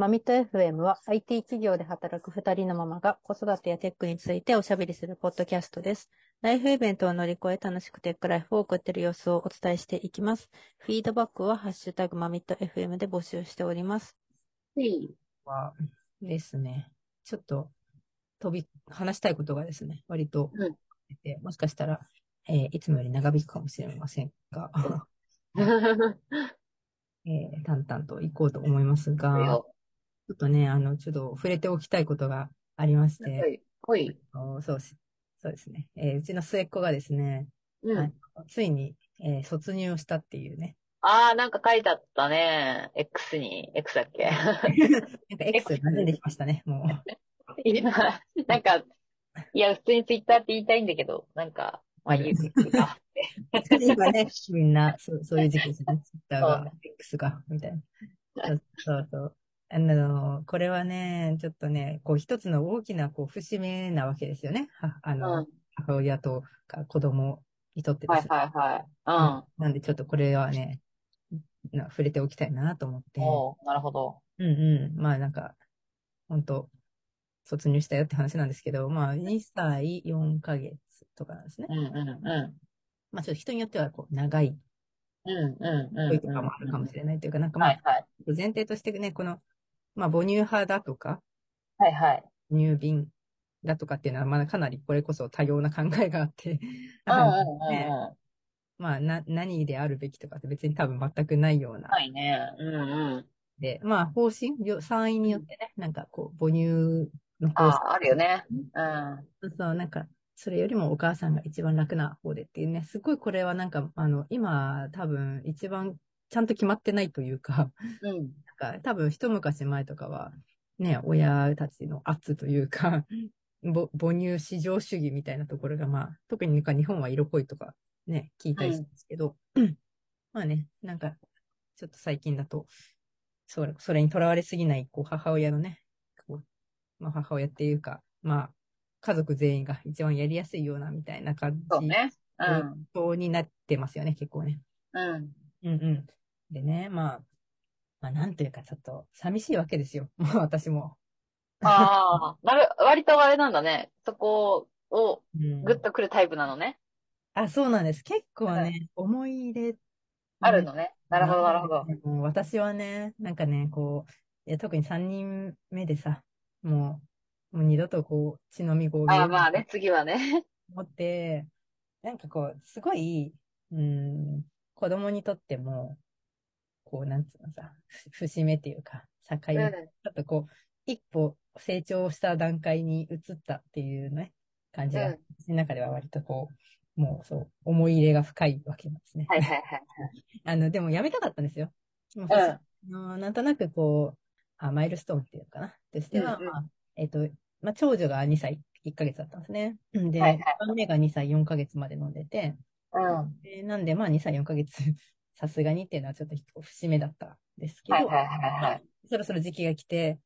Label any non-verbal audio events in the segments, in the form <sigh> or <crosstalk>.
マミット FM は IT 企業で働く2人のママが子育てやテックについておしゃべりするポッドキャストです。ライフイベントを乗り越え楽しくテックライフを送っている様子をお伝えしていきます。フィードバックはハッシュタグマミット FM で募集しております。はですね、ちょっと飛び、話したいことがですね、割とうんもしかしたら、えーいつもより長引くかもしれませんが、<laughs> えー淡々と行こうと思いますが、ちょっとね、あの、ちょっと触れておきたいことがありまして、ほい。おそうし、そうですね、えーうちの末っ子がですね、うん。はいついに、えー卒業したっていうね、ああ、なんか書いてあったね。X に。X だっけ？<laughs> なんか X が出てきましたね、もう。<laughs> いや、なんか、いや、普通にツイッターって言いたいんだけど、なんまあ言うか。<laughs> 今ね、みんな、そう、そういう時期ですね。ツイッターが、X が、みたいな。そうそうそう。あの、これはね、ちょっとね、こう一つの大きな、こう、節目なわけですよね。は、あうん。の、はい母親とか子供にとってですね。はいはい。なんでちょっとこれはね、な触れておきたいなと思ってうん。。おうなるほど。うんうん。まあなんか、本当卒業したよって話なんですけど、まあ2歳4ヶ月とかなんですね。うんうんうまあちょっと人によってはこう長いん。うんうんうん。恋とかもあるかもしれないというか、なんかまあはいはい。前提としてね、この、まあ母乳派だとか、はいはい。乳瓶だとかっていうのは、まあかなりこれこそ多様な考えがあって、あ <laughs> ねうん。<laughs> まあな、何であるべきとかって別に多分全くないようなはいね。うんうん。で、まあ、方針、よ産院によってね、なんかこう、母乳の方針。ああ、あるよね。うん。そう、なんか、それよりもお母さんが一番楽な方でっていうね、すごいこれはなんか、あの、今、多分、一番ちゃんと決まってないというか、うん。なんか、多分、一昔前とかは、ね、親たちの圧というか、ぼ母乳至上主義みたいなところが、まあ、特になんか日本は色恋とかね、聞いたりするんですけど、まあね、なんか、ちょっと最近だと、それ、それにとらわれすぎない、こう、母親のね、こう、まあ、母親っていうか、まあ、家族全員が一番やりやすいような、みたいな感じそうね。うん。になってますよね、結構ね。うん。うんうん。でね、まあ、まあ、なんというか、ちょっと、寂しいわけですよ。<laughs> もう私も。ああ、なる、割とあれなんだね。そこをうんグッとくるタイプなのね。あ、そうなんです。結構ね、思い入れ、あるのね。なるほど、なるほど。もう私はね、なんかね、こう、いや特に3人目でさ、もう、もう二度とこう、血のみ合ああ、まあね、次はね。思って、なんかこう、すごい、うん、子供にとっても、こう、なんつうのさ、ふ <laughs> 節目っていうか、境目、うんちょっとこう、一歩成長した段階に移ったっていうね、感じが、うん私の中では割とこう、もうそう、思い入れが深いわけなんですね。はいはいはい。<laughs> あの、でもやめたかったんですよ。もううんあのなんとなくこう、あ、マイルストーンっていうのかな。としては、うんうんまあ、えっ、と、まあ、長女が2歳1ヶ月だったんですね。で、はいはい一番目が2歳4ヶ月まで飲んでて、うん。でなんで、まあ2歳4ヶ月、さすがにっていうのはちょっと節目だったんですけど、はいはいはいはい。そろそろ時期が来て、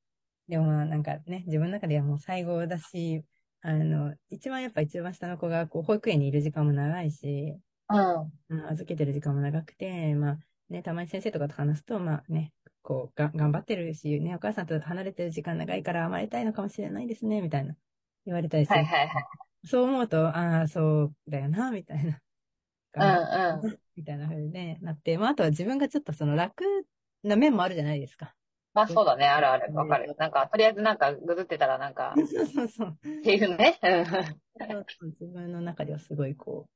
でもまあなんかね、自分の中ではもう最後だし、あの、一番やっぱ一番下の子がこう保育園にいる時間も長いし、うん。うん預けてる時間も長くて、まあね、たまに先生とかと話すと、まあね、こうが、頑張ってるし、ね、お母さんと離れてる時間長いから甘えたいのかもしれないですね、みたいな言われたりする。はいはいはい。そう思うと、ああ、そうだよな、みたいな。うんうん。<laughs> みたいな風にね、なって、まあ、あとは自分がちょっとその楽な面もあるじゃないですか。まあそうだね、あるある。わかる。なんか、とりあえずなんか、ぐずってたらなんか、そうそうそう。っていうね。<laughs> 自分の中ではすごいこ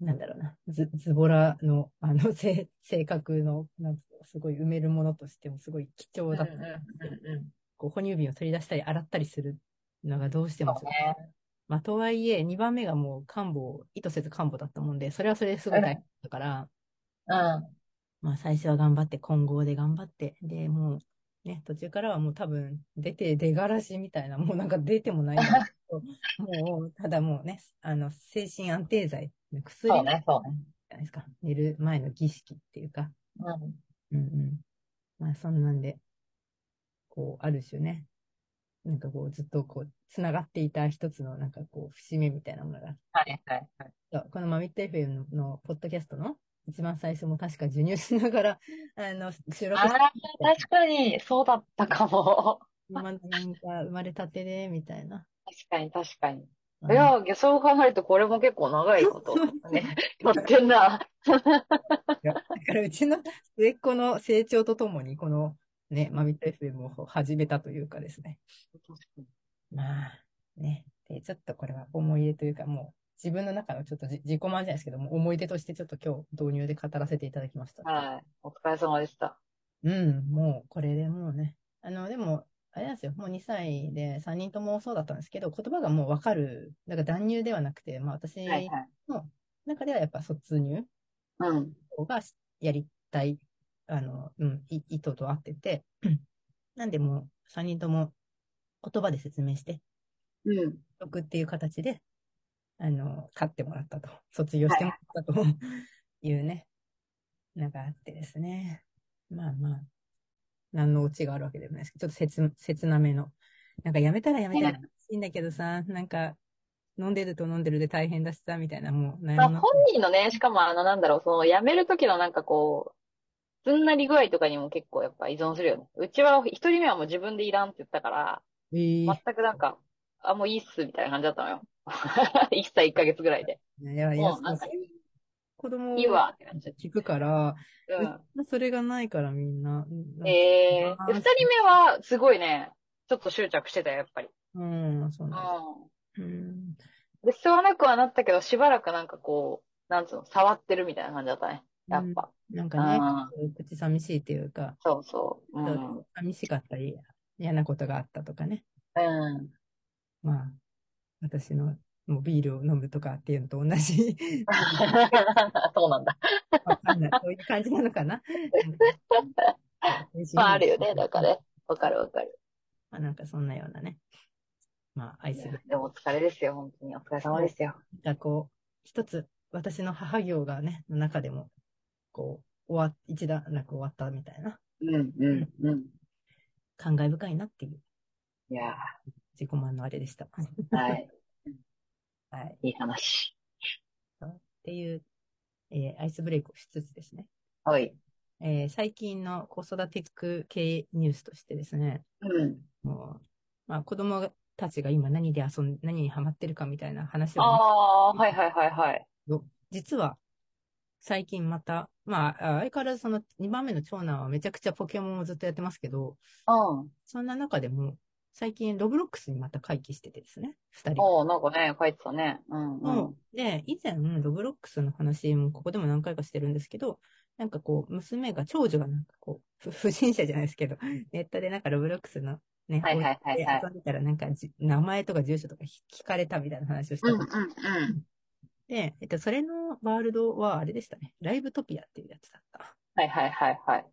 う、なんだろうな、ズズボラの、あの、性性格の、なんすごい埋めるものとしてもすごい貴重だった。うんうんうん。こう、哺乳瓶を取り出したり洗ったりするのがどうしてもね。まあ、とはいえ、2番目がもう看護、意図せず看護だったもんで、それはそれですごい大変だったから、うん。まあ、最初は頑張って、混合で頑張って、で、もう、ね、途中からはもう多分、出て、出がらしみたいな、もうなんか出てもないんだけど、<laughs> もう、ただもうね、あの、精神安定剤、薬じゃそうね、そうね。ないですか。寝る前の儀式っていうか、うん。うんうん。まあ、そんなんで、こう、ある種ね、なんかこう、ずっとこう、つながっていた一つの、なんかこう、節目みたいなものがはいはいはい。そうこのマミット FM ののポッドキャストの一番最初も確か授乳しながら、あの、収録あしてあ、確かに、そうだったかも。今のなんか生まれたてで、みたいな。確かに、確かに。うんいや、そう考えるとこれも結構長いことね、やってんな。<laughs> だからうちの末っ子の成長とともに、このね、マミット FM を始めたというかですね。まあ、ね。で、ちょっとこれは思い出というか、もう自分の中のちょっとじ自己満じゃないですけども、思い出としてちょっと今日導入で語らせていただきました。はい。お疲れ様でした。うん、もうこれでもうね。あの、でも、あれなんですよ。もう2歳で3人ともそうだったんですけど、言葉がもうわかる。だから断乳ではなくて、まあ私。の中ではやっぱ卒乳うん。がやりたい、あの、うん、い意図と合ってて、<clears throat> なんでもう3人とも言葉で説明して、うん。曲っていう形で、あの、買ってもらったと、卒業してもらったというね、なんかあってですね。まあまあ、何のオチがあるわけでもないですけど、ちょっと切、切なめの。なんかやめたらやめたらいいんだけどさ、なんか、飲んでると飲んでるで大変だしさ、みたいな、もう悩まあ、本人のね、しかもあの、なんだろう、その、辞める時のなんかこう、すんなり具合とかにも結構やっぱ依存するよね。うちは一人目はもう自分でいらんって言ったから、えー全くなんか、あ、もういいっす、みたいな感じだったのよ。1歳1ヶ月ぐらいで。いや、いや、もうなんか子供いいわ、って感じ。聞くから、うん。それがないからみんな。うんええあーで、二人目は、すごいね、ちょっと執着してたよ、やっぱり。うん、そううなんだ。ん。うん。で、吸わなくはなったけど、しばらくなんかこう、なんつうの、触ってるみたいな感じだったね。やっぱ。なんかねあ、口寂しいっていうか、そうそう。うん。寂しかったり、嫌なことがあったとかね。うん。まあ、私のもうビールを飲むとかっていうのと同じ。<laughs> そうなんだ。わかんない。そういう感じなのかな？<laughs> まあ、あるよね。だからね。わかるわかる。まあ、なんかそんなようなね。まあ、愛する。でもお疲れですよ、本当に。お疲れ様ですよ。なんかこう、一つ、私の母業がね、の中でも、こう、終わ、一段落終わったみたいな、うん、うん、うん。感慨深いなっていう、いや自己満のあれでした。ーはい。<laughs> はい。いい話。っていう、えーアイスブレイクをしつつですね。はい。えー最近の子育て系ニュースとしてですね、うん。もう、まあ子供たちが今何で遊ん、何にハマってるかみたいな話をね、ああー、はいはいはいはい。実は、最近また、まあ、あ相変わらずその2番目の長男はめちゃくちゃポケモンをずっとやってますけど、うん。そんな中でも、最近ロブロックスにまた回帰しててですね、2人。おー、なんかね、書いてたね。うん、うん。うんで、以前、ロブロックスの話もここでも何回かしてるんですけど、なんかこう、娘が、長女がなんかこう、ふ <laughs> 不審者じゃないですけど、ネットでなんかロブロックスのね、はいはいはいはい置いて遊んでたらなんかじ名前とか住所とか聞かれたみたいな話をしたうん、とうん、うん。で、えっと、それのワールドはあれでしたね。ライブトピアっていうやつだった。はいはいはいはい。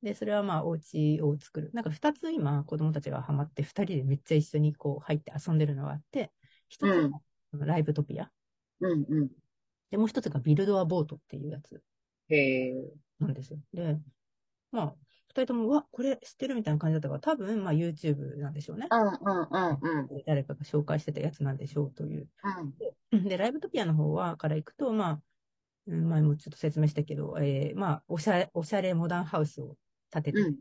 で、それはまあ、お家を作る。なんか二つ今、子供たちがハマって、二人でめっちゃ一緒にこう入って遊んでるのがあって、一つうんがライブトピア。うん、うん。で、もう一つがビルドアボートっていうやつへえ。なんですよ。で、まあ、二人とも、うわ、これ知ってるみたいな感じだったから、多分、まあ、YouTube なんでしょうね。うん、うん、うん、うん。誰かが紹介してたやつなんでしょうという。うん。で、ライブトピアの方は、から行くと、まあ、うん前もちょっと説明したけど、えーまあ、おしゃれ、おしゃれモダンハウスを建てて、うん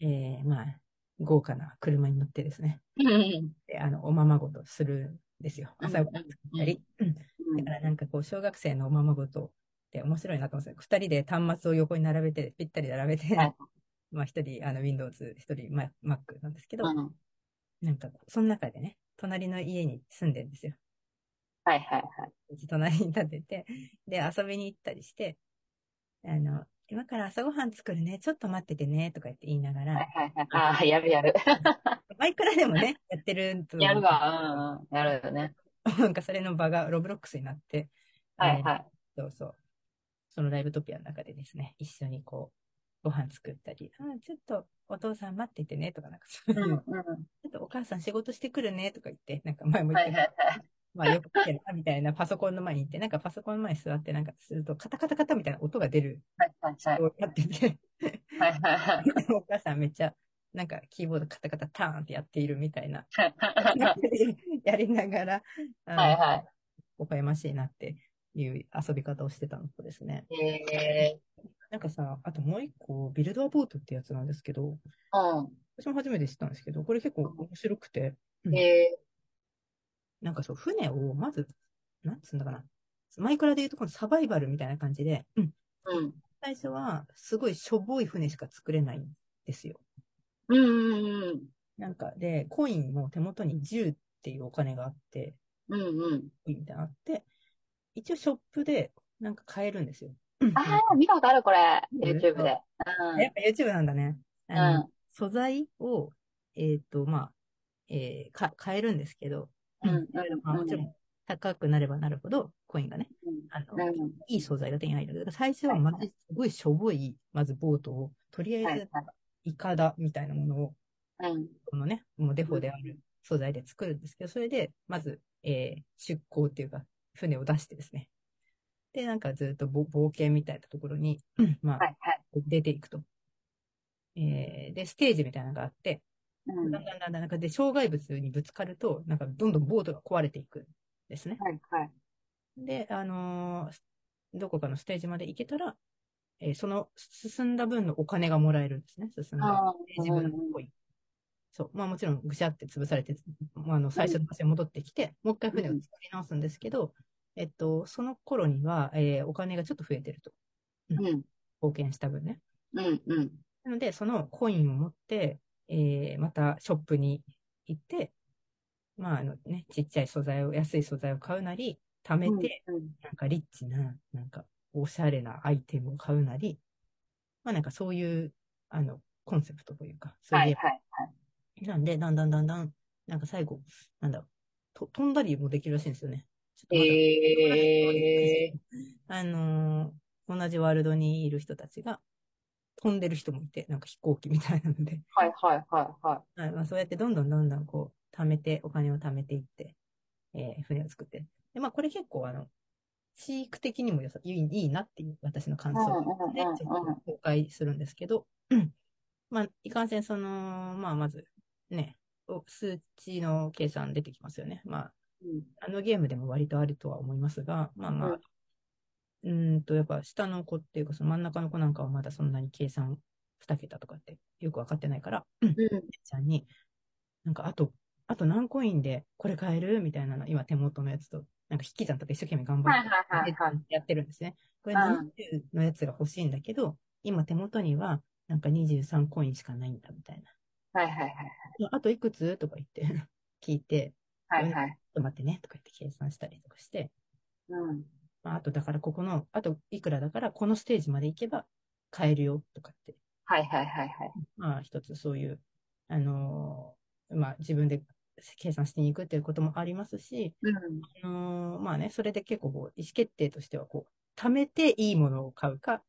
えーまあ、豪華な車に乗ってですね、うん。であの、おままごとするんですよ。うん朝ごはん作ったり。うんだからなんかこう、小学生のおままごとって面白いなと思うんですよ。二人で端末を横に並べて、ぴったり並べて、はいまあ一人、あの、Windows、一人、ま Mac なんですけど、うん。なんかその中でね、隣の家に住んでるんですよ。はいはいはい。隣に立てて、で、遊びに行ったりして、あの、今から朝ごはん作るね、ちょっと待っててね、とか言って言いながら、はいはいはい。ああ、やるやる。<laughs> 前からでもね、やってると。やるわ。うん、うん。やるよね。<laughs> なんかそれの場がロブロックスになって、はいはい。えーそうそう。そのライブトピアの中でですね、一緒にこう、ご飯作ったり、あちょっとお父さん待っててね、とかなんかそういう、うん、うん。ちょっとお母さん仕事してくるね、とか言って、なんか前も言ってはいはいはい。まあよく来てるな、みたいなパソコンの前に行って、なんかパソコンの前に座ってなんかすると、カタカタカタみたいな音が出るはいはいはい。をやってて、はいはいはい。お母さんめっちゃ、なんかキーボードカタカタターンってやっているみたいな、はやりながら、あのいはい。微笑ましいなっていう遊び方をしてたのとですね。へえなんかさ、あともう一個、ビルドアボートってやつなんですけど、ー。私も初めて知ったんですけど、これ結構面白くて、うん。へえなんかそう、船をまず、なんつうんだかな。マイクラで言うとこのサバイバルみたいな感じで、うんー。うん。最初はすごいしょぼい船しか作れないんですよ。うんうんうん。なんか、で、コインも手元に10っていうお金があって、うんうん。コインみたいなのあって、一応ショップでなんか買えるんですよ。ああ、見たことある、これ。うん YouTube で。やっぱ YouTube なんだね。うん素材を、えっ、と、まあ、えーか、買えるんすけど、うんうんまあ、もちろん高くなればなるほど、コインがね、あの、うん。うん。いい素材が手に入る。だから最初はまず、すごいしょぼい、まずボートを、とりあえず、はいはい。イカダみたいなものを、うん。このね、もうデフォである素材で作るんですけど、それで、まず、えー出港っていうか、船を出してですね。で、なんかずっとぼ冒険みたいなところに、まあ、はいはい。出ていくと。えーで、ステージみたいなのがあって、うん。だんだんだんだんなんかで、障害物にぶつかると、なんかどんどんボートが壊れていくんですね。はいはい。で、あのーどこかのステージまで行けたら、えーその進んだ分のお金がもらえるんですね。進んだあステージ分のコイン。そう。まあもちろんぐしゃって潰されて、まあ、あの、最初の場所に戻ってきて、もう一回船を作り直すんですけど、えっと、その頃には、えーお金がちょっと増えてると。うん。貢献した分ね。うん。うん。なので、そのコインを持って、えーまたショップに行って、まあ、あのね、ちっちゃい素材を、安い素材を買うなり、貯めて、うん。なんかリッチな、なんか、おしゃれなアイテムを買うなり、まあなんかそういう、あの、コンセプトというか、そうはいいうはい。なんで、だんだんだんだん、なんか最後、なんだろう、と飛んだりもできるらしいんですよね。ちょっとええあのー同じワールドにいる人たちが、飛んでる人もいて、なんか飛行機みたいなので、はいはいはいははいまあ、そうやってどんどんどんどんこう、貯めて、お金を貯めていって、えー船を作って。で、まあこれ結構あの、飼育的にもよさいいいいなっていう私の感想で、うんちょっと公開するんですけど、<clears throat> まあ、いかんせんその、まあまず、ね、お数値の計算出てきますよね。まあ、い。うん。あのゲームでも割とあるとは思いますが、まあまあ、うんんと、やっぱ下の子っていうか、その真ん中の子なんかはまだそんなに計算2桁とかってよくわかってないから、うん。ちゃんに、なんかあと、あと何コインでこれ買える？みたいなの、今手元のやつと、なんか引き算とか一生懸命頑張ってはいはいはいはいやってるんですね。これうん20のやつが欲しいんだけど、今手元にはなんか23コインしかないんだみたいはいはいはい。な。あといくつ？とか言って <laughs> 聞いて、はいはい。ちょっと待ってねとか言って計算したりとかして、うん。まあ、あとだからここの、あといくらだからこのステージまで行けば買えるよとかって、はいはいはいはい。まあ一つそういう、あのーまあ自分で計算していくっていうこともありますし、うん。あのーまあね、それで結構こう意思決定としてはこう、貯めていいものを買うか、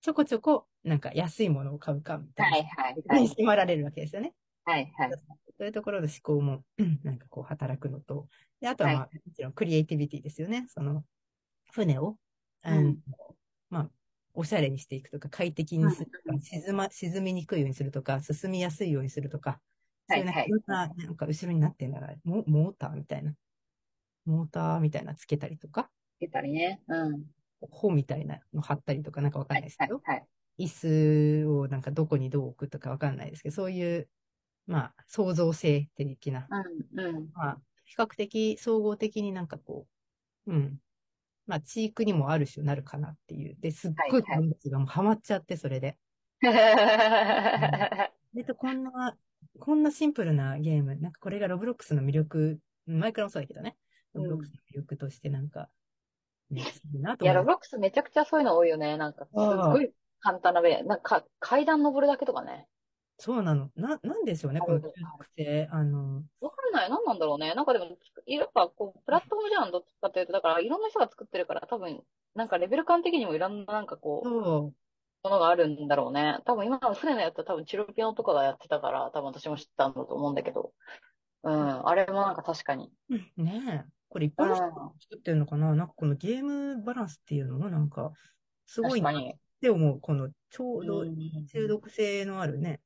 ちょこちょこなんか安いものを買うかみたはいいな、はいはい。に迫られるわけですよね。はいはい。そういうところの思考も、う <clears throat> んなんかこう働くのと、で、あとはまあ、はもちろんクリエイティビティですよね。その、船を、うん。まあ、おしゃれにしていくとか、快適にするとか、うん沈ま、沈みにくいようにするとか、進みやすいようにするとか、そういうね、はいはい。いろんな、なんか後ろになってんだから、モモーターみたいな、モーターみたいなつけたりとか、出たりね。うん。帆みたいなの貼ったりとかなんかわかんはないですけど、いはいはい。椅子をなんかどこにどう置くとかわかんないですけど、そういう、まあ、創造性的な、うんうん。まあ、比較的総合的になんかこう、うん。まあ、知育にもある種なるかなっていう。で、すっごいはいはい動物がもうハマっちゃって、それで。でと、こんな、こんなシンプルなゲーム、なんかこれがロブロックスの魅力、マイクラもそうだけどね。ロブロックスの魅力としてなんか、ね、<laughs> いいなといや、ロブロックスめちゃくちゃそういうの多いよね。なんか、すっごい簡単なべ、なんか、階段登るだけとかね。そうなの。な、なんでしょうね、この中毒性。あの、わかんない。何なんだろうね。なんかでも、やっぱ、こう、プラットフォームじゃん、どっちかというと、だから、いろんな人が作ってるから、多分、なんかレベル感的にもいろんな、なんかこう、そう、ものがあるんだろうね。多分今の船のやつは多分チロピオンとかがやってたから、多分私も知ったんだと思うんだけど。うん、あれもなんか確かに。ねえ。これ一般の人が作ってるのかな？なんかこのゲームバランスっていうのもなんか、すごいなっ。て思う。このちょうどうん中毒性のあるね、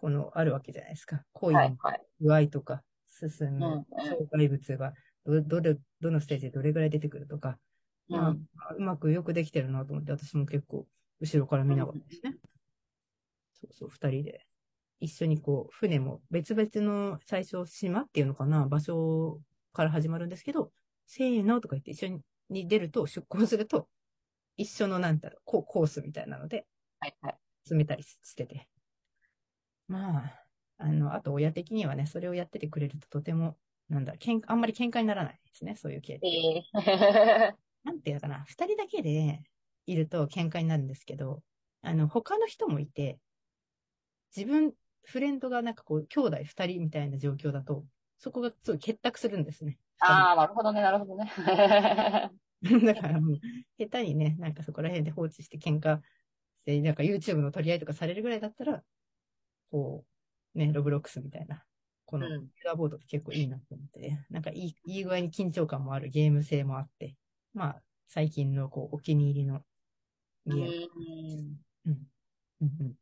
このあるわけじゃないですか。コイン、はいはい。具合とか、進むうんうん障害物がど、どれ、どのステージでどれぐらい出てくるとか、まあうん。うまくよくできてるなと思って、私も結構後ろから見ながらですね。そうそう、二人で。一緒にこう、船も別々の最初島っていうのかな、場所から始まるんですけど、せーのとか言って一緒に出ると、出港すると、一緒のなんだろう、ココースみたいなので、はいはい。詰めたりしてて。まあ、あの、あと親的にはね、それをやっててくれるととても、なんだけんあんまり喧嘩にならないですね、そういう系って。ええ <laughs> なんていうのかな、二人だけでいると喧嘩になるんですけど、あの、他の人もいて、自分、フレンドがなんかこう、兄弟二人みたいな状況だと、そこがすごい結託するんですね。ああ、なるほどね、なるほどね。<laughs> だからもう、下手にね、なんかそこら辺で放置して喧嘩して、なんか YouTube の取り合いとかされるぐらいだったら、こう、ね、ロブロックスみたいな、この、うんユーザーボードって結構いいなと思って、なんかいい、いい具合に緊張感もあるゲーム性もあって、まあ、最近のこう、お気に入りのゲーム。うんうん。うんうん。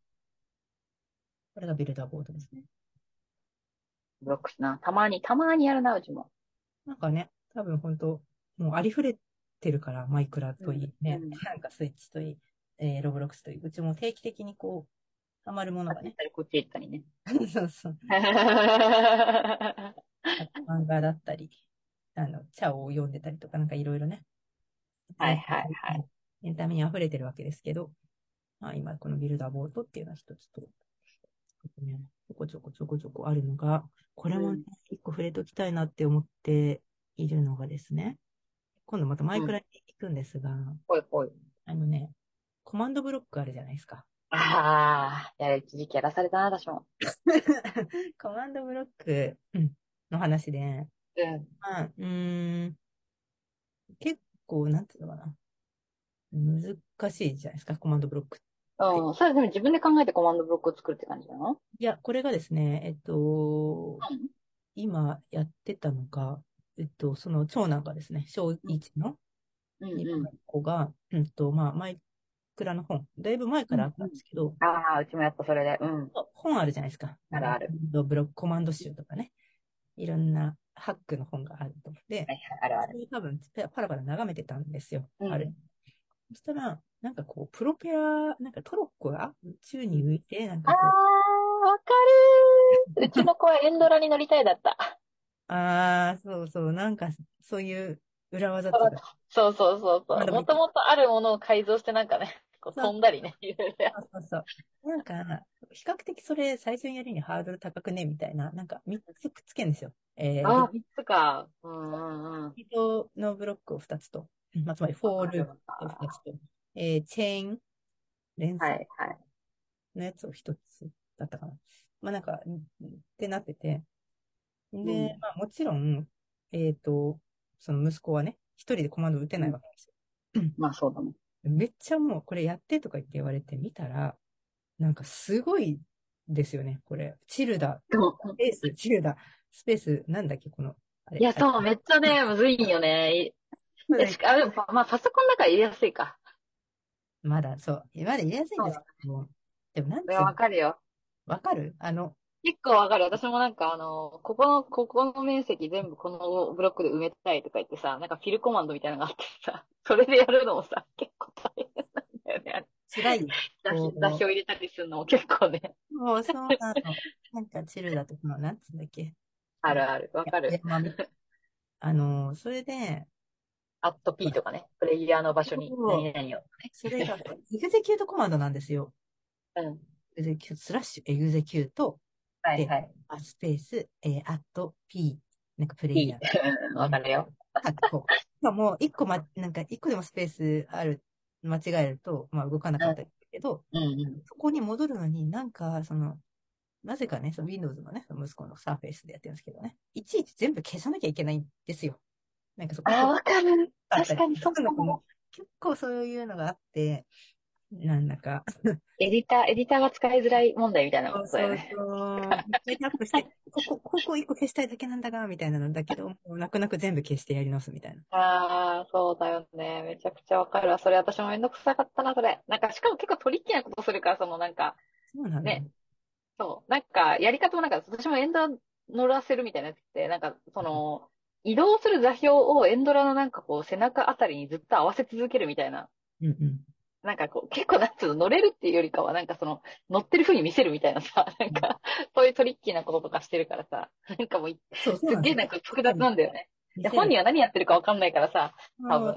これがビルダーボードですね。ブロックスな。たまに、たまにやるな、うちも。なんかね、多分本当もうありふれてるから、マイクラといいね、うんなんかスイッチといい、えーロブロックスといい、うちも定期的にこう、ハマるものがねこっち行ったりね。<laughs> そうそう、<laughs> は漫画だったり、あの、茶を読んでたりとか、なんかいろいろね。はいはいはい。エンタメに溢れてるわけですけど、まあ今このビルダーボードっていうのは一つと、ね、ちょこちょこちょこちょこあるのが、これもね、一個触れときたいなって思っているのがですね、今度またマイクラに行くんですが、ほいほい。あのね、コマンドブロックあるじゃないですか。ああ、やる、一時期やらされたな、私も。<laughs> コマンドブロックうんの話で、うん。まあ、うーん、結構、なんていうのかな。難しいじゃないですか、コマンドブロック。うん。それでも自分で考えてコマンドブロックを作るって感じなの？いや、これがですね、えっと、うん今やってたのが、えっと、その長男がですね、小1のうんうん。子が、うんと、まあ、マイクラの本、だいぶ前からあったんですけど、ああ、うちもやった、それで。うん。本あるじゃないですか。あるあるブロック、コマンド集とかね。いろんなハックの本があると思って、はいはい、あるある。それを多分パラパラ眺めてたんですよ。うんあれ。そしたら、なんかこう、プロペラ、なんかトロッコが宙に浮いて、なんああ、かこわかるー。うちの子はエンドラに乗りたいだった。う、ああ、そうそう、なんか、そういう裏技っていうか、そうそうそうそう。もともとあるものを改造してなんかね、こう飛んだりね、そうそうそう。なんか、比較的それ最初にやるにはハードル高くね、みたいな、なんか3つくっつけるんですよ。えー、ああ、三つか。うんうんうん。リピートのブロックを2つと、まあ、つまりフォーループを2つと、えー、チェーン、連はい鎖はい。のやつを1つだったかな。まあなんか、んってなってて。で、うんまあもちろん、えっ、と、その息子はね、一人でコマンド打てないわけですよ。まあそうだね。めっちゃもう、これやってとか言って言われてみたら、なんかすごいですよね、これ。チルダ、スペース、チルダ、スペース、なんだっけ、この、あれ。いや、そう、めっちゃね、むずいんよね。えしかあ、でもまあ、パソコンだから入れやすいか。まだ、そう、まだ入れやすいんですけど、でもなんていうわかるよ。わかる？あの、結構わかる。私もなんかあの、ここの、ここの面積全部このブロックで埋めたいとか言ってさ、なんかフィルコマンドみたいなのがあってさ、<laughs> それでやるのもさ、結構大変なんだよね。辛い。雑こう誌雑誌を入れたりするのも <laughs> 結構ね。もうそうなの。なんかチルダとかの、なんつうんだっけ。あるある。わかる。あの、それで、アット P とかね。プレイヤーの場所に何々を。それが、 execute コマンドなんですよ。うん。 execute、スラッシュ、 execute、はいはい。あスペース、えー、アット、P、なんかプレイヤー。。<laughs> わかるよ。あこう。しかも、一個ま、なんか、一個でもスペースある、間違えると、まあ動かなかったけど、うんうん。そこに戻るのになんか、その、なぜかね、その Windows のね、息子のサーフェイスでやってるんですけどね、いちいち全部消さなきゃいけないんですよ。なんかそこああ、わかる。確かにそうかも。も結構そういうのがあって、なんだか、エディター、エディターが使いづらい問題みたいなそうそうことだよね。そう、セットアップして、<laughs> ここ、ここ一個消したいだけなんだが、みたいなのだけど、もう泣く泣く全部消してやり直すみたいな。ああ、そうだよね。めちゃくちゃわかるわ。それ私もめんどくさかったな、それ。なんか、しかも結構トリッキーなことするから、そのなんか、そうなんだよ。ねそう。なんか、やり方もなんか、私もエンダー乗らせるみたいなやつって、なんか、その、移動する座標をエンドラのなんかこう背中あたりにずっと合わせ続けるみたいな。うんうん。なんかこう、結構なんつうの、乗れるっていうよりかは、なんかその、乗ってる風に見せるみたいなさ、なんか、そういうトリッキーなこととかしてるからさ、なんかもう、そう、そうすっげえなんか複雑なんだよね。で、本人はは何やってるかわかんないからさ、多分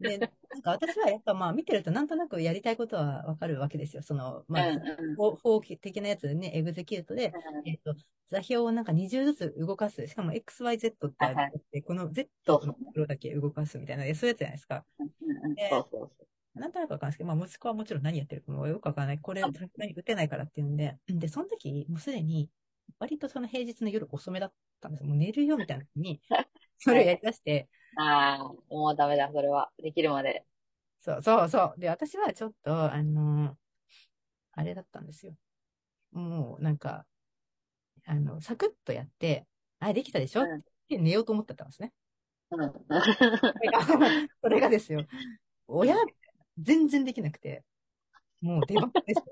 で、なんか私はやっぱまあ見てるとなんとなくやりたいことはわかるわけですよ。その、まあ、うんうん法法規的なやつね、エグゼキュートで、えっと、座標をなんか20ずつ動かす。しかも XYZ ってあはいはって、この Z のところだけ動かすみたいな、そういうやつじゃないですか。うんうんでそうそうそう。なんとなくわかんないですけど、まあ、息子はもちろん何やってるかもよくわからない。これ、さすがに打てないからっていうんで、で、その時、もうすでに、割とその平日の夜遅めだったんですよ。もう寝るよみたいな時に、<laughs> それをやり出して、ああ、もうダメだ、それは。できるまで。そうそうそう。で、私はちょっと、あのあれだったんですよ。もう、なんか、あの、サクッとやって、あ、できたでしょ？っうんて寝ようと思ってたんですね。うん。<laughs> それが、それがですよ。親、全然できなくて、もう出番ですよ。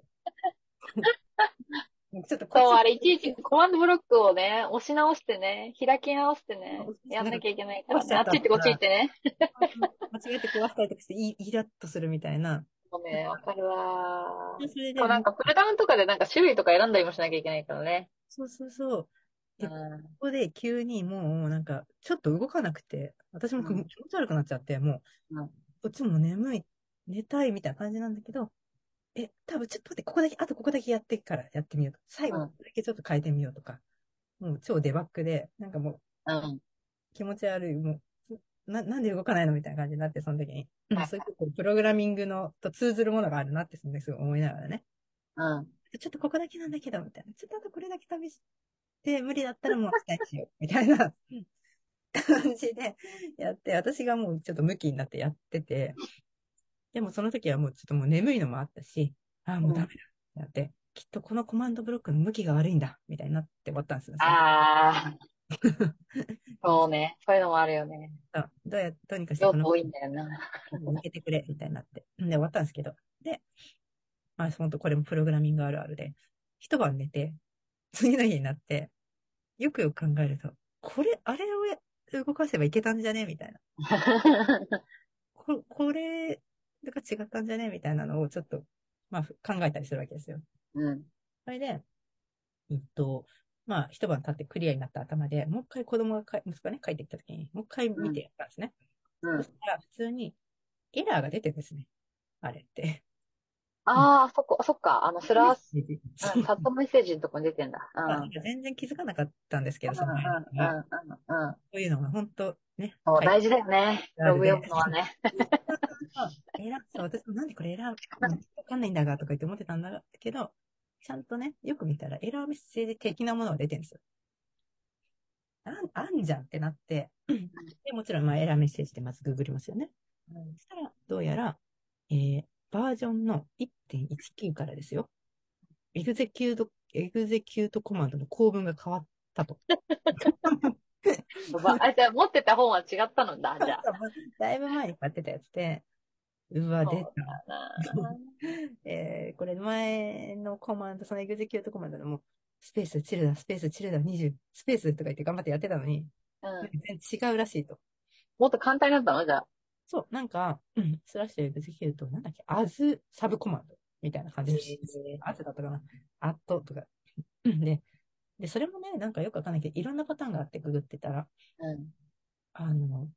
<laughs> ちょっとそう、あれ、いちいちコマンドブロックをね、押し直してね、開き直してねやんなきゃいけないからね。あっち行ってこっち行ってね。<laughs> 間違えて壊したりとかしてイ、イラッとするみたいな。もうね、わかるわー。それでなんか、プルダウンとかでなんか種類とか選んだりもしなきゃいけないからね。そうそうそう。でうんここで急にもうなんか、ちょっと動かなくて、私も気うん持ち悪くなっちゃって、もう、うんこっちも眠い、寝たいみたいな感じなんだけど、え、多分ちょっと待って、ここだけ、あとここだけやってからやってみようと。最後うんだけちょっと変えてみようとか。もう超デバッグで、なんかもううん。気持ち悪い、もう、な、なんで動かないのみたいな感じになって、その時に。うんはいそういうこうプログラミングのと通ずるものがあるなって、その時すごい思いながらね。うん。ちょっとここだけなんだけど、みたいな。ちょっとあとこれだけ試して、無理だったらもう明日にしよう、みたいな <laughs> 感じでやって、私がもうちょっとムキになってやってて、でもその時はもうちょっともう眠いのもあったし、ああ、もうダメだってなって、きっとこのコマンドブロックの向きが悪いんだ、みたいになって終わったんですよ。ああ。<laughs> そうね。そういうのもあるよね。そうどうや、どうにかして多いんだよな。抜けてくれ、みたいになって。で、終わったんですけど。で、まあ、本当これもプログラミングあるあるで、一晩寝て、次の日になって、よくよく考えると、これ、あれをや動かせばいけたんじゃね？みたいな。<laughs> ここれが違ったんじゃね？みたいなのをちょっと、まあ、考えたりするわけですよ。うん。それで、えっと、まあ、一晩経ってクリアになった頭で、もう一回子供がか、息子がね、帰ってきた時に、もう一回見てやったんですね。うんそしたら、普通に、エラーが出てるんですね。あれって。ああ、そっか、そっか。あの、スラー、そううん、チャットメッセージのとこに出てんだ。うん。全然気づかなかったんですけど、そのうん、前うん、はうん。うんそういうのが本当ね。そう、はい大事だよね。ログ読むのはね。エラー、そう、私もなんでこれエラー、わかんないんだがとか言って思ってたんだけど、ちゃんとね、よく見たらエラーメッセージ的なものが出てるんですよ。あん、あんじゃんってなって、で、もちろん、まあ、エラーメッセージでまずググりますよね。そしたら、どうやら、えー、バージョンの1.19からですよ。execute、execute コマンドの構文が変わったと。<laughs> あ、じゃあ持ってた本は違ったのだ、<laughs> じゃあ。だいぶ前に買ってたやつで、うわ、出た。<laughs> えー、これ前のコマンド、その execute コマンドでも、スペース、チルダ、スペース、チルダ、20、スペースとか言って頑張ってやってたのに、うん。全然違うらしいと。もっと簡単になったの？じゃあ。そう、なんか、うんスラッシュ execute、なんだっけ、 as サブコマンドみたいな感じです。アズだったかなアットとか。うんで、で、それもね、なんかよくわかんないけど、いろんなパターンがあってググってたら、うん。あの、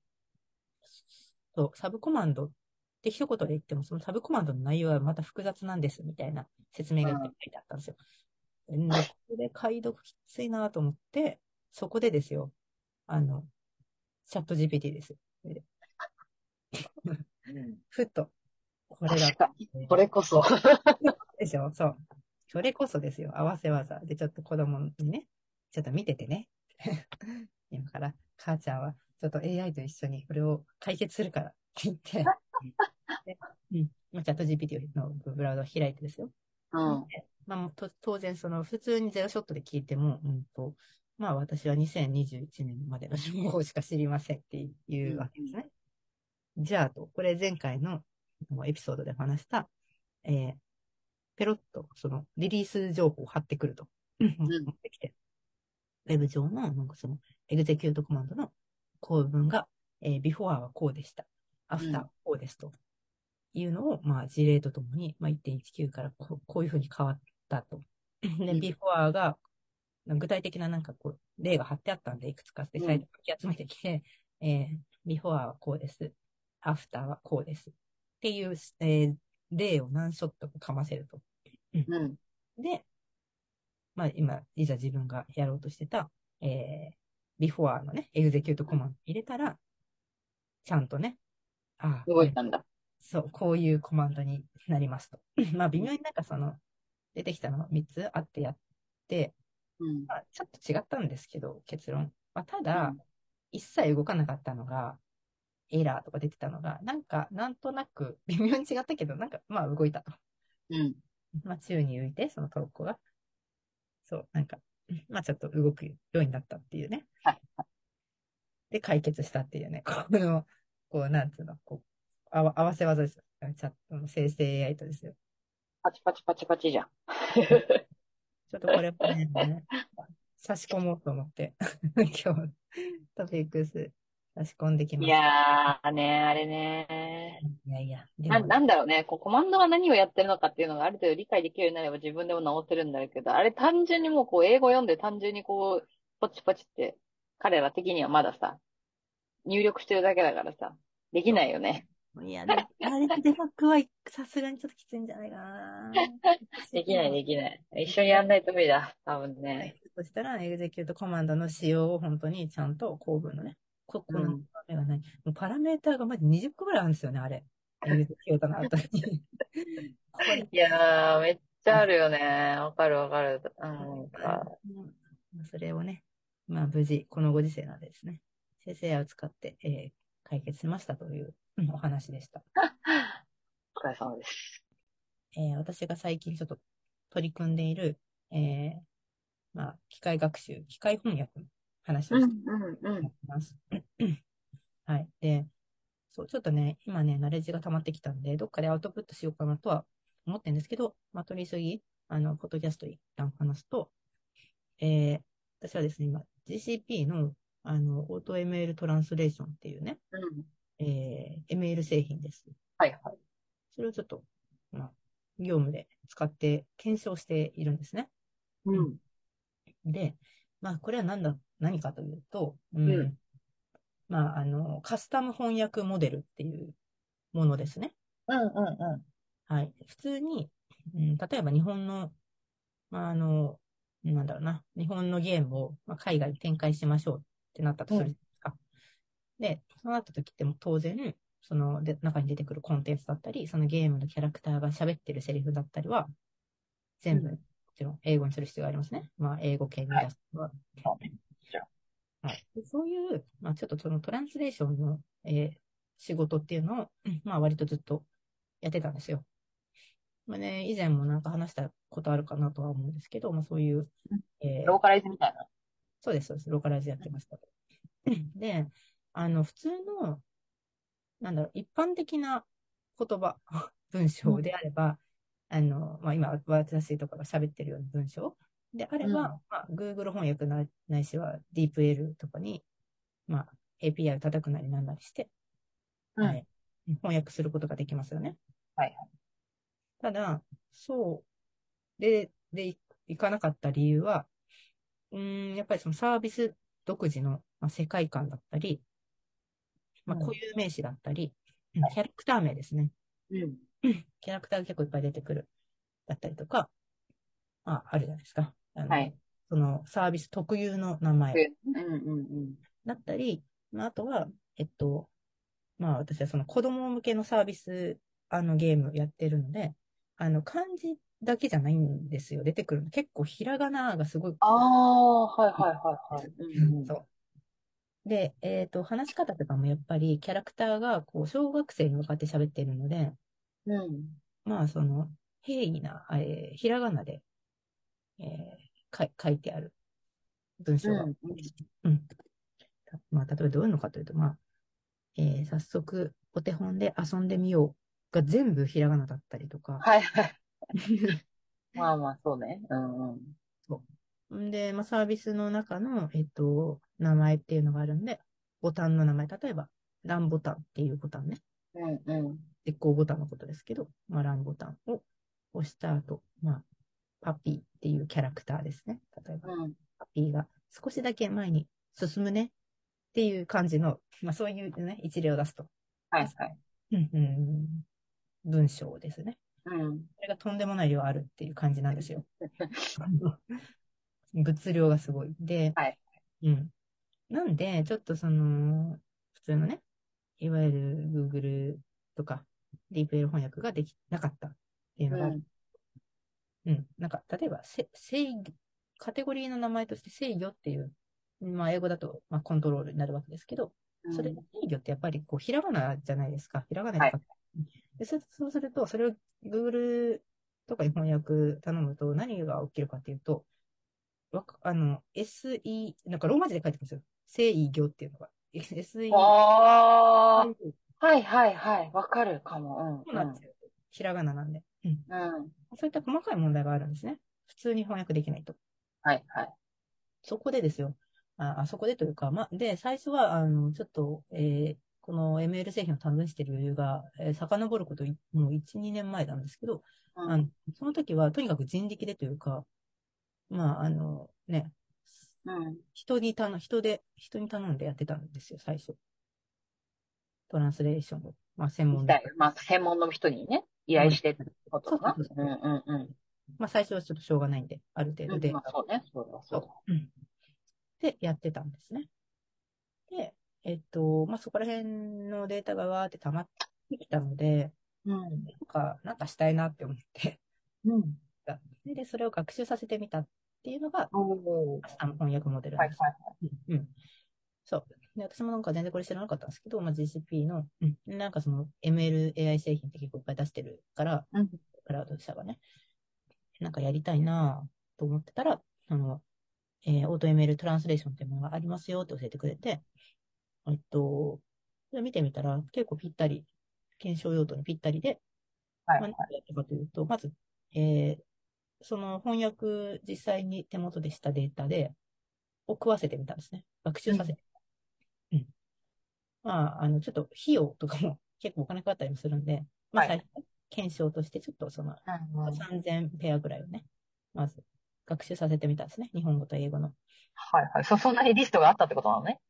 そう、サブコマンドって一言で言っても、そのサブコマンドの内容はまた複雑なんです、みたいな説明が書いてあったんですよ。で、ここで解読きついなと思って、そこでですよ、あの、チャット GPT ですふっと、これが確、かに。これこそ。でしょ？そう。それこそですよ。合わせ技。で、ちょっと子供にね、ちょっと見ててね。<laughs> 今から、母ちゃんは、ちょっと AI と一緒にこれを解決するからって言って、でうん、チャット GPT のブラウザを開いてですよ。うん。まあ、当然、その、普通にゼロショットで聞いても、うんと、まあ、私は2021年までの情報しか知りませんっていうわけですね。じゃあと、これ前回のエピソードで話した、えー、ペロッと、その、リリース情報を貼ってくると。持ってきて。ウェブ上の、なんかその、エグゼキュートコマンドの構文が、えー、before はこうでした。after はこうですというのを、まあ、事例とともに、まあ、1.19からこうこういうふうに変わったと。で、ん before が、具体的ななんかこう、例が貼ってあったんで、いくつかで、うんサイト書き集めてきて、えー、before はこうです。After はこうです。っていう、えー例を何ショットかかませると。うん。で、まあ今、いざ自分がやろうとしてた、えー、before のね、エグゼキュートコマンド入れたら、ちゃんとね、ああ、動いたんだ。そう、こういうコマンドになりますと。<laughs> まあ微妙になんかその、出てきたの3つあってやって、うん。まあちょっと違ったんですけど、結論。まあただ、うん一切動かなかったのが、エラーとか出てたのが、なんか、なんとなく、<laughs> 微妙に違ったけど、なんか、まあ動いたと。うん。まあ宙に浮いて、そのトロッコが。そう、なんか、<laughs> まあちょっと動くようになったっていうね。はいで、解決したっていうね。<laughs> この、こう、なんつうの、こう、あわ合わせ技ですよ。チャットの生成 AI とですよ。パチパチパチパチじゃん。ちょっとこれもね、差し込もうと思って、今日、トピックス差し込んできまい。やーね、あれね。いやいや、でな、も、なんだろうね。こう、コマンドが何をやってるのかっていうのがある程度理解できるようになれば自分でも直せるんだけど、あれ単純にもうこう、英語読んで単純にこう、ポチポチって、彼ら的にはまださ、入力してるだけだからさ、できないよね。いや、でもあれデバッグはさすがにちょっときついんじゃないかな。<laughs> できない、できない。一緒にやんないと無理だ。多分はね。い。そしたら、エグゼキュートコマンドの仕様を本当にちゃんと構文のね、ここのうんパラメがない。もうパラメーターがまず20個ぐらいあるんですよね、あ <laughs> れ。いやー、めっちゃあるよね。わかるわかる。うんそれをね、まあ無事、このご時世なんでですね、生成 AI を使って、えー解決しましたといううんお話でした。<laughs> お疲れ様です。えー私が最近ちょっと取り組んでいる、えーまあ、機械学習、機械翻訳の話をうん、して。ます。はい。で、そう、ちょっとね、今ね、ナレッジが溜まってきたんで、どっかでアウトプットしようかなとは思ってるんですけど、まあ、取り急ぎ、あの、ポッドキャスト一旦話すと、えー私はですね、今、GCP の、あの、オート ML トランスレーションっていうね、うん。えー ML 製品です。はい、はい。それをちょっと、まあ、業務で使って検証しているんですね。うん。で、まあ、これは何だ、何かというと、うん、うんまあ、あの、カスタム翻訳モデルっていうものですね。うん、うん、うはい。普通に、うん、例えば日本の、まあ、あの、なんだろうな、日本のゲームを、まあ、海外に展開しましょうってなったとするじゃないですか。で、そうなった時っても当然、そので中に出てくるコンテンツだったり、そのゲームのキャラクターが喋ってるセリフだったりは、全部、うんもちろん英語にする必要がありますね。まあ、英語系に出すのは。はい。でそういう、まあ、ちょっとそのトランスレーションの、えー仕事っていうのを、うんまあ、割とずっとやってたんですよ。まあね、以前もなんか話したことあるかなとは思うんですけど、まあ、そういう、えーん。ローカライズみたいな。そうです、そうです。ローカライズやってました。で、あの、普通の、なんだろう、一般的な言葉、文章であれば、あの、まあ、今、私とかが喋ってるような文章であれば、うんまあ、Google 翻訳なないしは DeepL とかに、まあ、API を叩くなりなんなりして、うんはい、翻訳することができますよね。はいただ、そう、で、で、いいかなかった理由は、うーん、やっぱりそのサービス独自の、まあ、世界観だったり、まあ、うん固有名詞だったり、うんキャラクター名ですね。うん。キャラクターが結構いっぱい出てくる。だったりとか、まあ、あるじゃないですか。あのはいそのサービス特有の名前うん、うん、うん。だったり、まあ、あとは、えっと、まあ私はその子供向けのサービス、あのゲームやってるので、あの漢字だけじゃないんですよ。出てくるの。結構ひらがながすごい。ああ、はい、はい、はい、はい。うん、うん。そう。で、えっと、話し方とかもやっぱりキャラクターがこう小学生に向かって喋ってるので、うん。まあその平易な、えーひらがなで、えーか書いてある文章がうんうん。たまあ、例えばどういうのかというと、まあ、えー早速、お手本で遊んでみようが全部ひらがなだったりとか。はい、はい。まあまあ、そうね。うん、うん。んで、まあ、サービスの中の、えっと、名前っていうのがあるんで、ボタンの名前、例えば、ランボタンっていうボタンね。うんうん。絶好ボタンのことですけど、まあ、ランボタンを押した後、まあ、パピーっていうキャラクターですね。例えば、うん。パピーが少しだけ前に進むねっていう感じの、まあ、そういうね、一例を出すと。はいはい。うんうん、文章ですね。うん。それがとんでもない量あるっていう感じなんですよ。<laughs> 物量がすごい。で、はいうん。なんで、ちょっとその、普通のね、いわゆる Google とか DeepL 翻訳ができなかったっていうのがある、うん。なんか、例えば、せ制御、カテゴリーの名前として制御っていう、まあ、英語だと、まあ、コントロールになるわけですけど、うん。それ、制御ってやっぱり、こう、ひらがなじゃないですか。ひらがなで書くでそそうすると、それを Google とかに翻訳頼むと、何が起きるかっていうと、わかあの、SE、なんかローマ字で書いてくるんですよ。制御っていうのが。SE、ああ、はいはいはい。わかるかも。そうなんですよ。ひらがななんで。うん。うん。うん。そういった細かい問題があるんですね。普通に翻訳できないと。はいはい。そこでですよ。あ、あそこでというか、ま、で、最初は、あの、ちょっと、えーこの ML 製品を試している余裕が、えー遡ることい、もう1、2年前なんですけど、うんあの、その時は、とにかく人力でというか、まあ、あの、ね、うん。人に頼、人で、人に頼んでやってたんですよ、最初。トランスレーションを。まあ、専門で。まあ、専門の人にね、依頼してってことかな。そうそうそううんうんうん。まあ、最初はちょっとしょうがないんで、ある程度でま。あ、そうね。そうだ、そうだ。うんで、やってたんですね。で、えっと、まあ、そこら辺のデータがわーって溜まってきたので、うん。なんか、なんかしたいなって思って、うん。<laughs> で、でそれを学習させてみたっていうのが、おー。明日の翻訳モデルです。はいはい。うんうん。そう。で、私もなんか全然これ知らなかったんですけど、まあ、GCP の、うん、なんかその MLAI 製品って結構いっぱい出してるから、うん。クラウド社がね、なんかやりたいなぁと思ってたら、あの、えーオート ML トランスレーションっていうものがありますよって教えてくれて、えっと、見てみたら結構ぴったり、検証用途にぴったりで、はいまあ、何やったかというと、まず、えーその翻訳実際に手元でしたデータで、を食わせてみたんですね。学習させて。うん。まあ、あの、ちょっと費用とかも結構お金かかったりもするんで、<laughs> まあ、はい最初、検証としてちょっとその、うんうん3000ペアぐらいをね、まず学習させてみたんですね。日本語と英語の。いはいはい。そ、そんなにリストがあったってことなのね。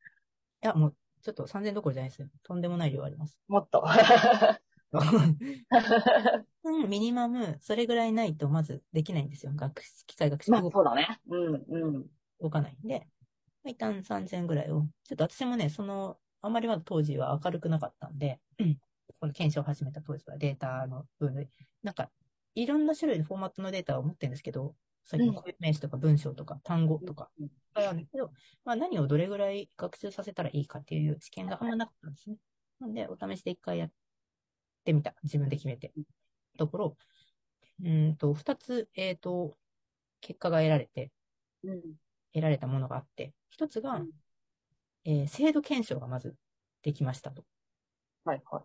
や、もう、ちょっと3000どころじゃないですよ。とんでもない量あります。もっと。うん、ミニマム、それぐらいないとまずできないんですよ。学習、機械学習まあ、動そうだね。うんうん。動かないんで、一旦3000ぐらいを、ちょっと私もね、その、あまりまだ当時は明るくなかったんで、この検証を始めた当時はデータの分類、なんか、いろんな種類のフォーマットのデータを持ってるんですけど、最近うん固有名詞とか文章とか単語とか、あるんですけど、まあ何をどれぐらい学習させたらいいかっていう知見があんまなかったんですね。なんで、お試しで一回やってみた。自分で決めて。ところ、うーんと、二つ、えっ、と、結果が得られて、うん。得られたものがあって、一つが、うんえー精度検証がまずできましたと。はいはい。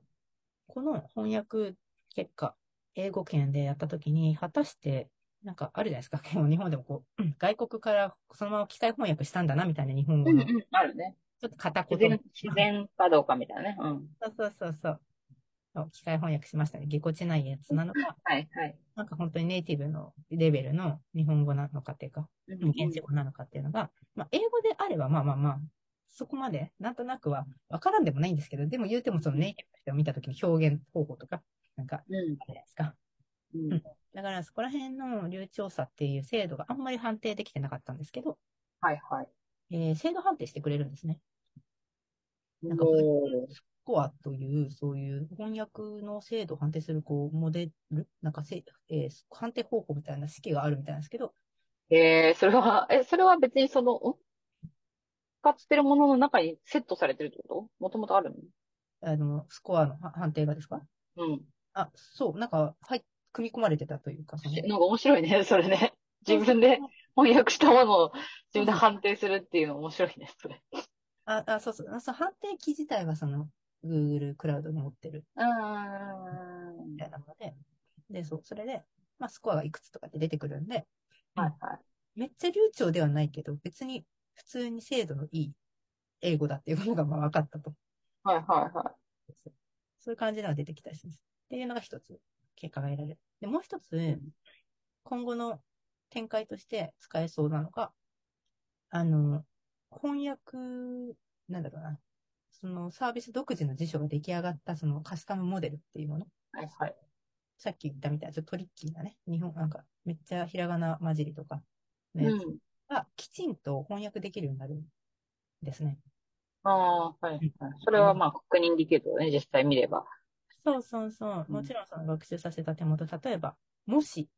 この翻訳結果、英語圏でやったときに、果たして、なんかあるじゃないですか。<laughs> 日本でもこう、うん外国からそのまま機械翻訳したんだな、みたいな日本語の、ちうんうん。あるね。ょっと片自言。然、自然かどうかみたいなね。うん。そうそうそう。そう機械翻訳しましたね。ぎこちないやつなのか、はいはい。なんか本当にネイティブのレベルの日本語なのかっていうか、うん現地語なのかっていうのが、まあ、英語であれば、まあまあまあ、そこまで、なんとなくは、わからんでもないんですけど、でも言うてもそのネイティブの人を見たときの表現方法とか、なんか、うん。あるじゃないですか。うん。だから、そこら辺の流暢さっていう精度があんまり判定できてなかったんですけど、はいはい。えー精度判定してくれるんですね。なんか、コアという、そういう翻訳の精度を判定する、こう、モデル、なんかせ、えー判定方法みたいな式があるみたいなんですけど、えー、それは、え、それは別にその、ん使ってるものの中にセットされてるってこと？もともとあるの？あの、スコアのは判定がですか？うん。あ、そう、なんか、はい、組み込まれてたというか、その。なんか面白いね、それね。自分で翻訳したものを自分で判定するっていうの面白いね、それ。あ、あ、そうそう、あそう判定機自体はその、Google クラウドに持ってる。みたいなもので、で、そう、それで、まあ、スコアがいくつとかって出てくるんで、はいはい。めっちゃ流暢ではないけど、別に普通に精度のいい英語だっていうことがまあ分かったと。はいはいはそういう感じのが出てきたりします。っていうのが一つ、結果が得られる。で、もう一つ、今後の展開として使えそうなのが、あの、翻訳、なんだろうな。そのサービス独自の辞書が出来上がったそのカスタムモデルっていうもの。い。はいはい。さっき言ったみたいな、ちょっとトリッキーなね。日本、なんか、めっちゃひらがな混じりとかのやつうん。がきちんと翻訳できるようになるんですね。ああ、はいはい。それはまあ確認できるよね、実際見れば。そうそうそう。うんもちろんその学習させた手元、例えば、もし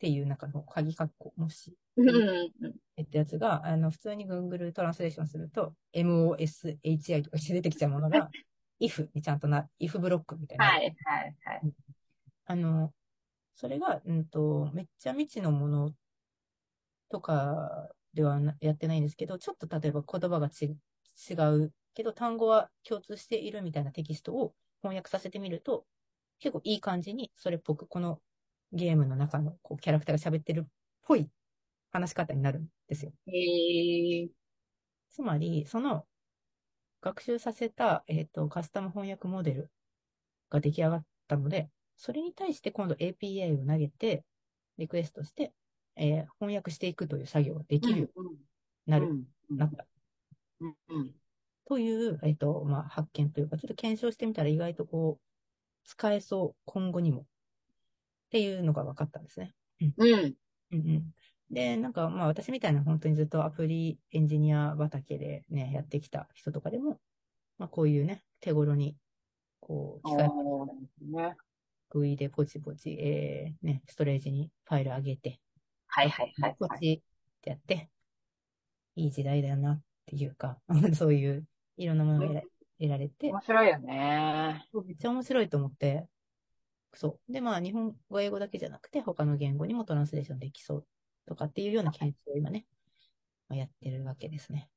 っていう中の鍵括弧、もしうんうん。ってやつが、あの、普通に Google トランスレーションすると、MOSHI とかして出てきちゃうものが、<laughs> if にちゃんとな、if ブロックみたいな。はいはいはい。あの、それが、うんと、めっちゃ未知のものとかではなやってないんですけど、ちょっと例えば言葉がち違うけど、単語は共通しているみたいなテキストを翻訳させてみると、結構いい感じにそれっぽく、このゲームの中のこうキャラクターが喋ってるっぽい話し方になるんですよ。へえ。つまり、その学習させた、えっと、カスタム翻訳モデルが出来上がったので、それに対して今度 API を投げて、リクエストして、えー翻訳していくという作業ができるようになる、うん。なったうん。うん。という、えっと、まあ、発見というか、ちょっと検証してみたら意外とこう、使えそう、今後にも。っていうのが分かったんですね。うん。うんうん。で、なんか、まあ私みたいな本当にずっとアプリエンジニア畑でね、やってきた人とかでも、まあこういうね、手頃に、こう、機械おーね。食いでポチポチ、えー、ね、ストレージにファイル上げて、はいはいはいはい。ポチってやって、いい時代だよなっていうか、<laughs> そういう、いろんなものが得ら得られて、面白いよね。めっちゃ面白いと思って、そう。で、まあ、日本語、英語だけじゃなくて、他の言語にもトランスレーションできそうとかっていうような研究を今ね、まあやってるわけですね。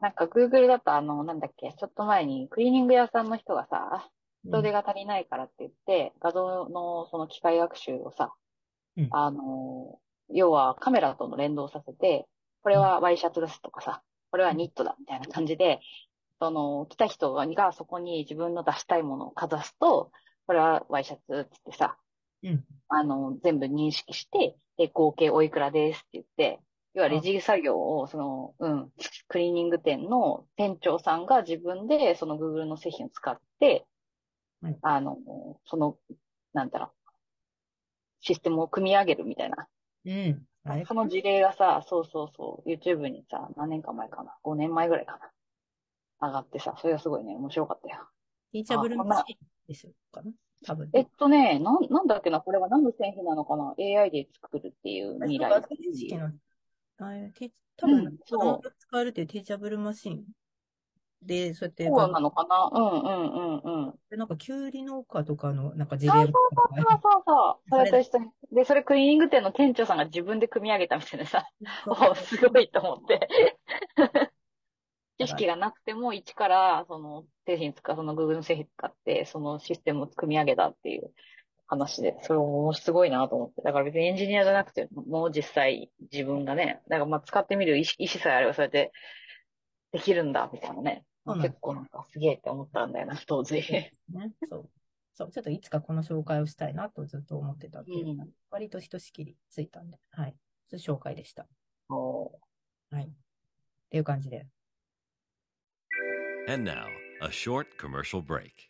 なんか Google だとあの、なんだっけ、ちょっと前にクリーニング屋さんの人がさ、人手が足りないからって言って、画像のその機械学習をさ、うんあの、要はカメラとの連動させて、これはワイシャツですとかさ、これはニットだみたいな感じで、その、来た人がそこに自分の出したいものをかざすと、これはワイシャツっつってさ、うん。あの、全部認識して、で、合計おいくらですって言って、要はレジ作業を、その、うん、クリーニング店の店長さんが自分でその Google の製品を使って、はいあの、その、なんだろう、システムを組み上げるみたいな。うん。その事例がさ、そうそうそう、YouTube にさ、何年か前かな、5年前ぐらいかな、上がってさ、それがすごいね、面白かったよ。ティーチャブルマシンですよ、かな？多分。えっとね、なん、なんだっけな、これは何の製品なのかな ?AI で作るっていう未来あ多分、うん子供が使えるっていうティーチャブルマシンで、そうやって、そうなのかな？うんうんうんうん。でなんか、キュウリ農家とかの、なんか事そう例もそうそうそう。それと一緒に。で、それクリーニング店の店長さんが自分で組み上げたみたいなさ、<laughs> おすごいと思って。知 <laughs> 識がなくても、一から、その、製品使う、その Google の製品使そのシステムを組み上げたっていう話で、それもすごいなと思って。だから別にエンジニアじゃなくて、もう実際自分がね、だからまあ使ってみる意思意思さえあれば、それでできるんだ、みたいなね。そうなんです結構なんかすげえって思ったんだよな、当時。ね。そう。そう、ちょっといつかこの紹介をしたいなとずっと思ってたっていうか、うん割とひとしきりついたんで、はい。それ紹介でした。もはい。っていう感じで。And now, a short commercial break.